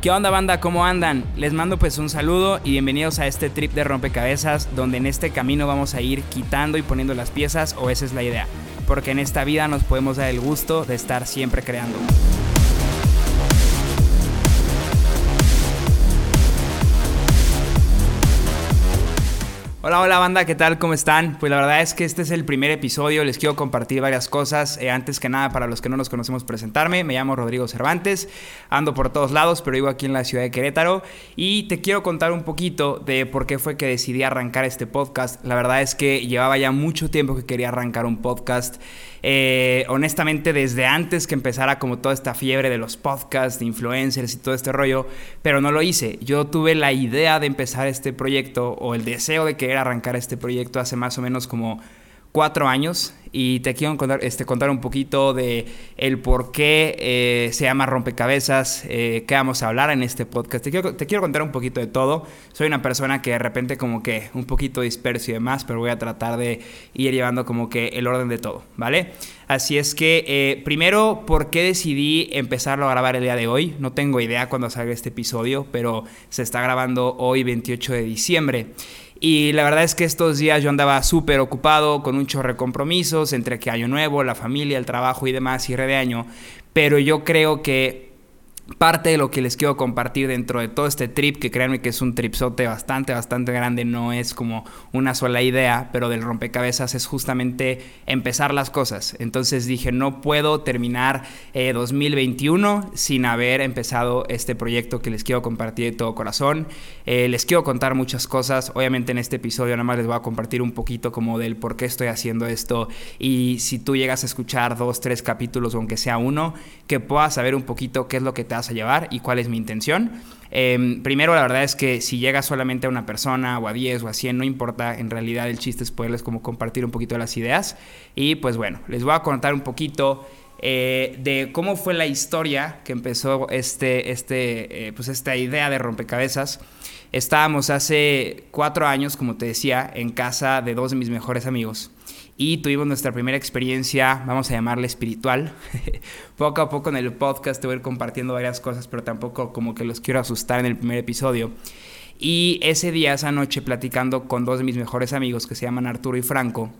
¿Qué onda banda? ¿Cómo andan? Les mando pues un saludo y bienvenidos a este trip de rompecabezas donde en este camino vamos a ir quitando y poniendo las piezas o esa es la idea, porque en esta vida nos podemos dar el gusto de estar siempre creando. Hola, hola banda, ¿qué tal? ¿Cómo están? Pues la verdad es que este es el primer episodio, les quiero compartir varias cosas. Eh, antes que nada, para los que no nos conocemos, presentarme. Me llamo Rodrigo Cervantes, ando por todos lados, pero vivo aquí en la ciudad de Querétaro y te quiero contar un poquito de por qué fue que decidí arrancar este podcast. La verdad es que llevaba ya mucho tiempo que quería arrancar un podcast. Eh, honestamente, desde antes que empezara como toda esta fiebre de los podcasts, de influencers y todo este rollo, pero no lo hice. Yo tuve la idea de empezar este proyecto o el deseo de querer arrancar este proyecto hace más o menos como cuatro años y te quiero contar, este, contar un poquito de el por qué eh, se llama Rompecabezas, eh, qué vamos a hablar en este podcast. Te quiero, te quiero, contar un poquito de todo. Soy una persona que de repente como que un poquito disperso y demás, pero voy a tratar de ir llevando como que el orden de todo, ¿vale? Así es que, eh, primero, ¿por qué decidí empezarlo a grabar el día de hoy? No tengo idea cuándo salga este episodio, pero se está grabando hoy 28 de diciembre. Y la verdad es que estos días yo andaba súper ocupado con un chorro de compromisos entre que año nuevo, la familia, el trabajo y demás, cierre de año. Pero yo creo que parte de lo que les quiero compartir dentro de todo este trip, que créanme que es un tripsote bastante, bastante grande, no es como una sola idea, pero del rompecabezas es justamente empezar las cosas. Entonces dije, no puedo terminar 2021 eh, sin haber empezado este proyecto que les quiero compartir de todo corazón. Eh, les quiero contar muchas cosas, obviamente en este episodio nada más les voy a compartir un poquito como del por qué estoy haciendo esto y si tú llegas a escuchar dos, tres capítulos, aunque sea uno, que puedas saber un poquito qué es lo que te a llevar y cuál es mi intención. Em, primero, la verdad es que si llega solamente a una persona o a 10 o a 100, no importa, en realidad el chiste es poderles como compartir un poquito de las ideas. Y pues bueno, les voy a contar un poquito eh, de cómo fue la historia que empezó este, este, eh, pues esta idea de rompecabezas. Estábamos hace cuatro años, como te decía, en casa de dos de mis mejores amigos y tuvimos nuestra primera experiencia, vamos a llamarla espiritual. poco a poco en el podcast te voy ir compartiendo varias cosas, pero tampoco como que los quiero asustar en el primer episodio. Y ese día, esa noche, platicando con dos de mis mejores amigos que se llaman Arturo y Franco,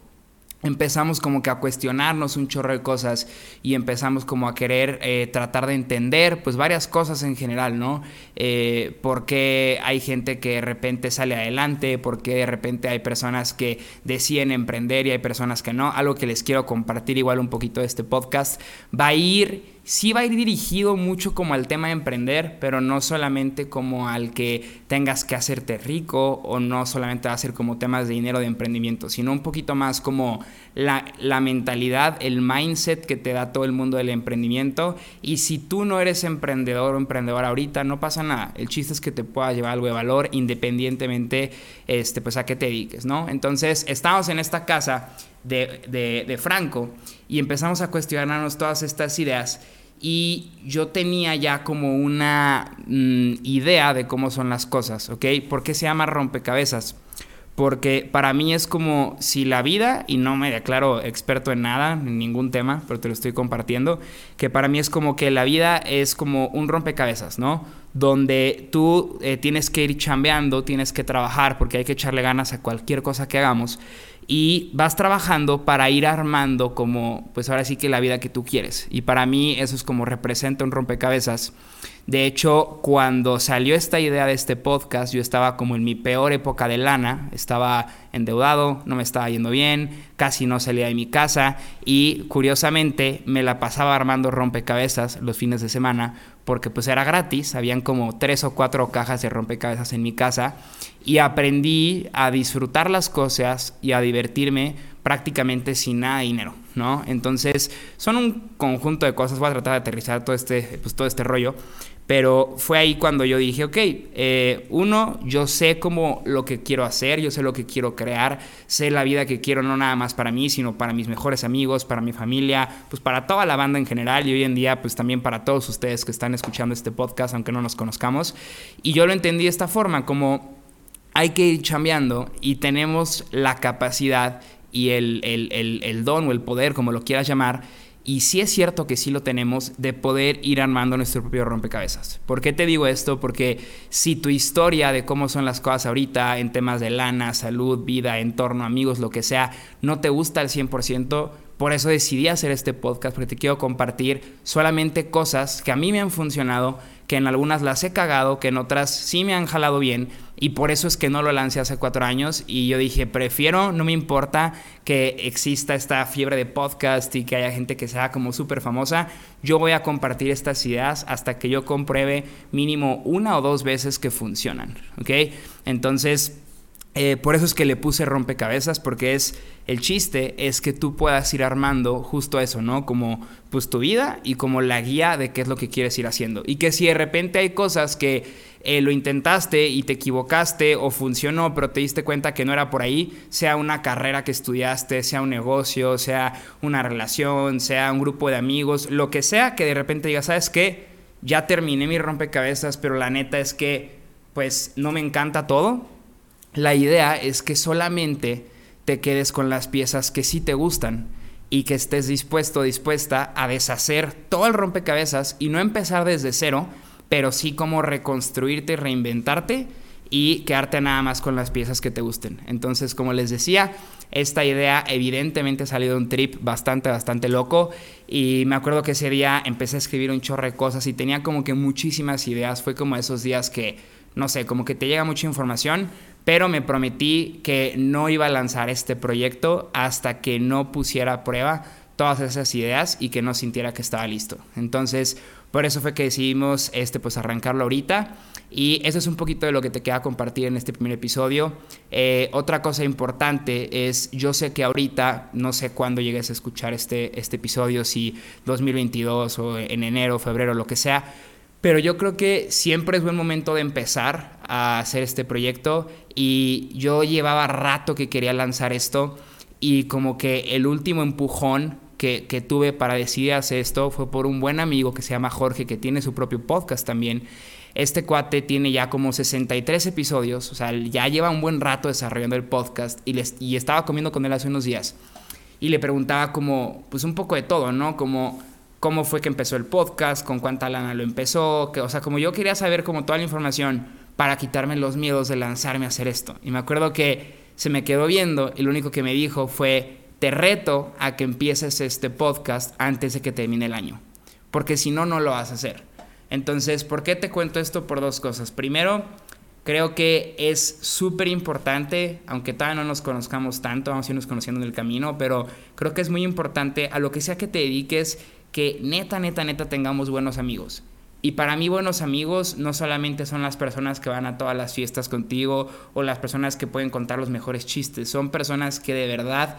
empezamos como que a cuestionarnos un chorro de cosas y empezamos como a querer eh, tratar de entender pues varias cosas en general, ¿no? Eh, por qué hay gente que de repente sale adelante, por qué de repente hay personas que deciden emprender y hay personas que no. Algo que les quiero compartir igual un poquito de este podcast va a ir sí va a ir dirigido mucho como al tema de emprender, pero no solamente como al que tengas que hacerte rico o no solamente va a ser como temas de dinero de emprendimiento, sino un poquito más como la, mentalidad, el mindset que te da todo el mundo del emprendimiento. Y si tú no eres emprendedor o emprendedora ahorita, no pasa nada. El chiste es que te pueda llevar algo de valor independientemente este, pues a qué te dediques, ¿no? Entonces, estamos en esta casa de Franco y empezamos a cuestionarnos todas estas ideas y yo tenía ya como una mm, idea de cómo son las cosas, ¿ok? ¿Por qué se llama rompecabezas? Porque para mí es como si la vida, y no me declaro experto en nada, en ningún tema, pero te lo estoy compartiendo, que para mí es como que la vida es como un rompecabezas, ¿no? Donde tú eh, tienes que ir chambeando, tienes que trabajar, porque hay que echarle ganas a cualquier cosa que hagamos y vas trabajando para ir armando como, pues ahora sí que la vida que tú quieres. Y para mí eso es como representa un rompecabezas. De hecho, cuando salió esta idea de este podcast, yo estaba como en mi peor época de lana, estaba endeudado, no me estaba yendo bien, casi no salía de mi casa y curiosamente me la pasaba armando rompecabezas los fines de semana porque pues era gratis, habían como tres o cuatro cajas de rompecabezas en mi casa y aprendí a disfrutar las cosas y a divertirme prácticamente sin nada de dinero, ¿no? Entonces son un conjunto de cosas, voy a tratar de aterrizar todo este, pues, todo este rollo, pero fue ahí cuando yo dije, ok, eh, uno, yo sé cómo lo que quiero hacer, yo sé lo que quiero crear, sé la vida que quiero no nada más para mí, sino para mis mejores amigos, para mi familia, pues para toda la banda en general y hoy en día pues también para todos ustedes que están escuchando este podcast, aunque no nos conozcamos. Y yo lo entendí de esta forma, como hay que ir chambeando y tenemos la capacidad y el, el, el, el don o el poder, como lo quieras llamar, y sí es cierto que sí lo tenemos, de poder ir armando nuestro propio rompecabezas. ¿Por qué te digo esto? Porque si tu historia de cómo son las cosas ahorita en temas de lana, salud, vida, entorno, amigos, lo que sea, no te gusta al 100%, por eso decidí hacer este podcast, porque te quiero compartir solamente cosas que a mí me han funcionado, que en algunas las he cagado, que en otras sí me han jalado bien, y por eso es que no lo lancé hace cuatro años. Y yo dije, prefiero, no me importa que exista esta fiebre de podcast y que haya gente que sea como súper famosa, yo voy a compartir estas ideas hasta que yo compruebe mínimo una o dos veces que funcionan, ¿ok? Entonces eh, por eso es que le puse rompecabezas, porque es el chiste es que tú puedas ir armando justo eso, ¿no? Como pues tu vida y como la guía de qué es lo que quieres ir haciendo. Y que si de repente hay cosas que eh, lo intentaste y te equivocaste o funcionó, pero te diste cuenta que no era por ahí, sea una carrera que estudiaste, sea un negocio, sea una relación, sea un grupo de amigos, lo que sea que de repente digas, ¿sabes qué? Ya terminé mi rompecabezas, pero la neta es que pues no me encanta todo la idea es que solamente te quedes con las piezas que sí te gustan y que estés dispuesto, dispuesta a deshacer todo el rompecabezas y no empezar desde cero, pero sí como reconstruirte reinventarte y quedarte nada más con las piezas que te gusten. Entonces, como les decía, esta idea evidentemente ha salido de un trip bastante, bastante loco y me acuerdo que ese día empecé a escribir un chorro de cosas y tenía como que muchísimas ideas. Fue como esos días que, no sé, como que te llega mucha información, pero me prometí que no iba a lanzar este proyecto hasta que no pusiera a prueba todas esas ideas y que no sintiera que estaba listo. Entonces, por eso fue que decidimos este, pues, arrancarlo ahorita. Y eso es un poquito de lo que te queda compartir en este primer episodio. Eh, otra cosa importante es, yo sé que ahorita, no sé cuándo llegues a escuchar este, este episodio, si 2022 o en enero, febrero, lo que sea, pero yo creo que siempre es buen momento de empezar a hacer este proyecto y yo llevaba rato que quería lanzar esto y como que el último empujón que, que, tuve para decidir hacer esto fue por un buen amigo que se llama Jorge, que tiene su propio podcast también. Este cuate tiene ya como 63 episodios, o sea, ya lleva un buen rato desarrollando el podcast y, les, y estaba comiendo con él hace unos días. Y le preguntaba como, pues un poco de todo, ¿no? Como cómo fue que empezó el podcast, con cuánta lana lo empezó, que, o sea, como yo quería saber como toda la información para quitarme los miedos de lanzarme a hacer esto. Y me acuerdo que se me quedó viendo y lo único que me dijo fue, te reto a que empieces este podcast antes de que termine el año, porque si no, no lo vas a hacer. Entonces, ¿por qué te cuento esto? Por dos cosas. Primero, creo que es súper importante, aunque todavía no nos conozcamos tanto, vamos a irnos conociendo en el camino, pero creo que es muy importante a lo que sea que te dediques, que neta, neta, neta tengamos buenos amigos. Y para mí buenos amigos no solamente son las personas que van a todas las fiestas contigo o las personas que pueden contar los mejores chistes, son personas que de verdad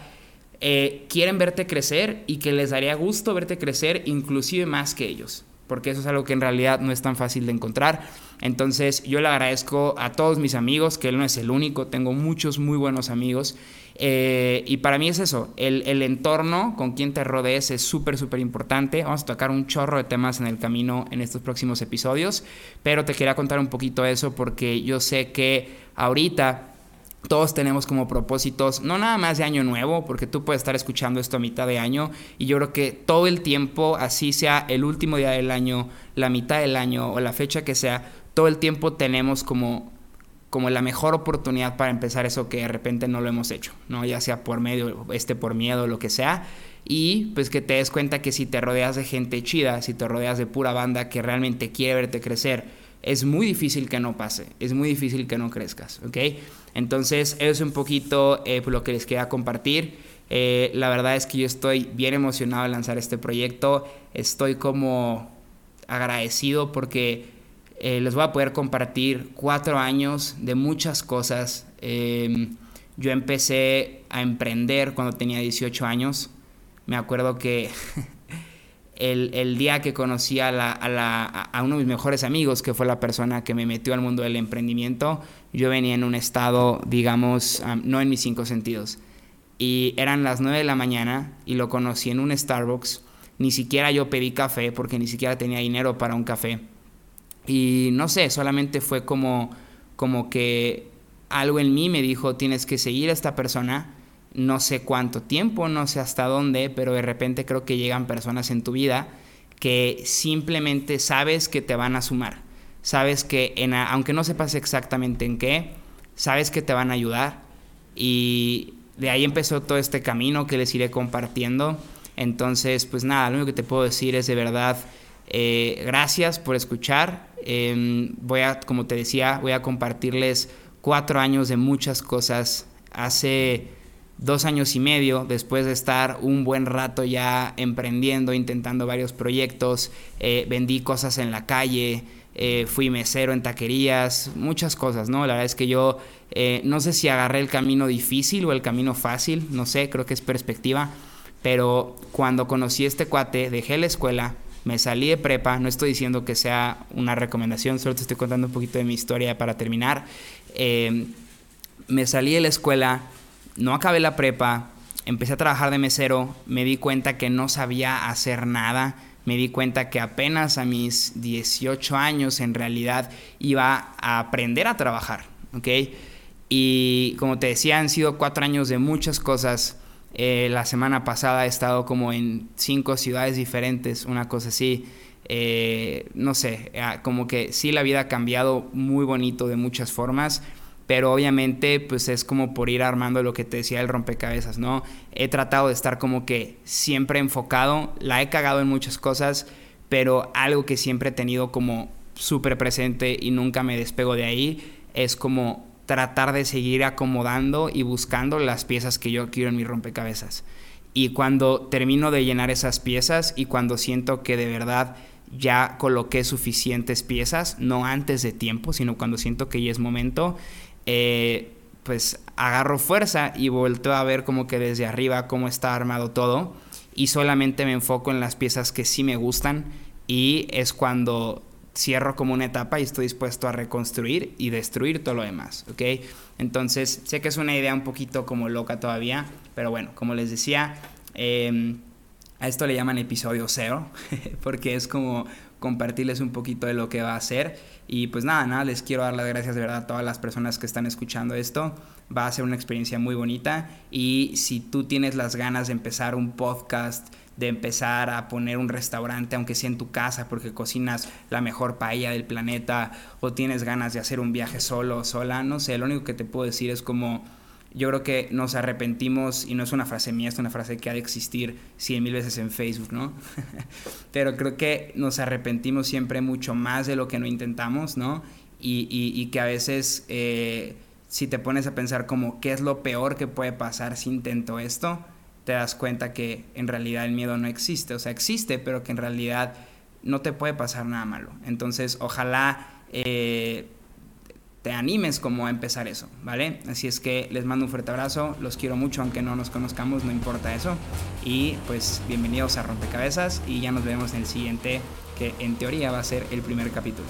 eh, quieren verte crecer y que les daría gusto verte crecer inclusive más que ellos, porque eso es algo que en realidad no es tan fácil de encontrar. Entonces yo le agradezco a todos mis amigos, que él no es el único, tengo muchos muy buenos amigos eh, y para mí es eso, el, entorno con quien te rodees es súper, súper importante. Vamos a tocar un chorro de temas en el camino en estos próximos episodios, pero te quería contar un poquito eso porque yo sé que ahorita todos tenemos como propósitos, no nada más de año nuevo, porque tú puedes estar escuchando esto a mitad de año y yo creo que todo el tiempo, así sea el último día del año, la mitad del año o la fecha que sea, todo el tiempo tenemos como como la mejor oportunidad para empezar eso que de repente no lo hemos hecho, ¿no? Ya sea por medio, este por miedo, lo que sea. Y pues que te des cuenta que si te rodeas de gente chida, si te rodeas de pura banda que realmente quiere verte crecer, es muy difícil que no pase, es muy difícil que no crezcas, ¿ok? Entonces, eso es un poquito eh, lo que les quería compartir. Eh, la verdad es que yo estoy bien emocionado de lanzar este proyecto, estoy como agradecido porque eh, les voy a poder compartir cuatro años de muchas cosas. Em, yo empecé a emprender cuando tenía 18 años. Me acuerdo que el, día que conocí a, a, uno de mis mejores amigos, que fue la persona que me metió al mundo del emprendimiento, yo venía en un estado, digamos, no en mis cinco sentidos. Y eran las 9 de la mañana y lo conocí en un Starbucks. Ni siquiera yo pedí café porque ni siquiera tenía dinero para un café y no sé, solamente fue como, como que algo en mí me dijo, tienes que seguir a esta persona no sé cuánto tiempo, no sé hasta dónde, pero de repente creo que llegan personas en tu vida que simplemente sabes que te van a sumar. Sabes que, en, aunque no sepas exactamente en qué, sabes que te van a ayudar. Y de ahí empezó todo este camino que les iré compartiendo. Entonces, pues nada, lo único que te puedo decir es de verdad, eh, gracias por escuchar. Em, voy a, como te decía, voy a compartirles cuatro años de muchas cosas. Hace dos años y medio, después de estar un buen rato ya emprendiendo, intentando varios proyectos, eh, vendí cosas en la calle, eh, fui mesero en taquerías, muchas cosas, ¿no? La verdad es que yo no sé si agarré el camino difícil o el camino fácil, no sé, creo que es perspectiva, pero cuando conocí este cuate, dejé la escuela, me salí de prepa, no estoy diciendo que sea una recomendación, solo te estoy contando un poquito de mi historia para terminar. me salí de la escuela, no acabé la prepa, empecé a trabajar de mesero, me di cuenta que no sabía hacer nada, me di cuenta que apenas a mis 18 años en realidad iba a aprender a trabajar, ¿ok? Y como te decía, han sido cuatro años de muchas cosas. Eh, la semana pasada he estado como en cinco ciudades diferentes, una cosa así. Eh, no sé, ah, como que sí la vida ha cambiado muy bonito de muchas formas pero obviamente pues es como por ir armando lo que te decía el rompecabezas, ¿no? He tratado de estar como que siempre enfocado, la he cagado en muchas cosas, pero algo que siempre he tenido como súper presente y nunca me despego de ahí es como tratar de seguir acomodando y buscando las piezas que yo quiero en mi rompecabezas. Y cuando termino de llenar esas piezas y cuando siento que de verdad ya coloqué suficientes piezas, no antes de tiempo, sino cuando siento que ya es momento, eh, pues agarro fuerza y vuelto a ver como que desde arriba cómo está armado todo y solamente me enfoco en las piezas que sí me gustan y es cuando cierro como una etapa y estoy dispuesto a reconstruir y destruir todo lo demás, ¿ok? Entonces, sé que es una idea un poquito como loca todavía, pero bueno, como les decía, em, a esto le llaman episodio cero, porque es como compartirles un poquito de lo que va a ser. Y pues nada, nada, les quiero dar las gracias de verdad a todas las personas que están escuchando esto. Va a ser una experiencia muy bonita. Y si tú tienes las ganas de empezar un podcast, de empezar a poner un restaurante, aunque sea en tu casa, porque cocinas la mejor paella del planeta, o tienes ganas de hacer un viaje solo o sola, no sé, lo único que te puedo decir es como yo creo que nos arrepentimos, y no es una frase mía, es una frase que ha de existir cien mil veces en Facebook, ¿no? Pero creo que nos arrepentimos siempre mucho más de lo que no intentamos, ¿no? Y, que a veces, eh, si te pones a pensar como, ¿qué es lo peor que puede pasar si intento esto? Te das cuenta que en realidad el miedo no existe, o sea, existe, pero que en realidad no te puede pasar nada malo. Entonces, ojalá... Eh, te animes como a empezar eso, ¿vale? Así es que les mando un fuerte abrazo, los quiero mucho aunque no nos conozcamos, no importa eso. Y pues bienvenidos a Rompecabezas y ya nos vemos en el siguiente, que en teoría va a ser el primer capítulo.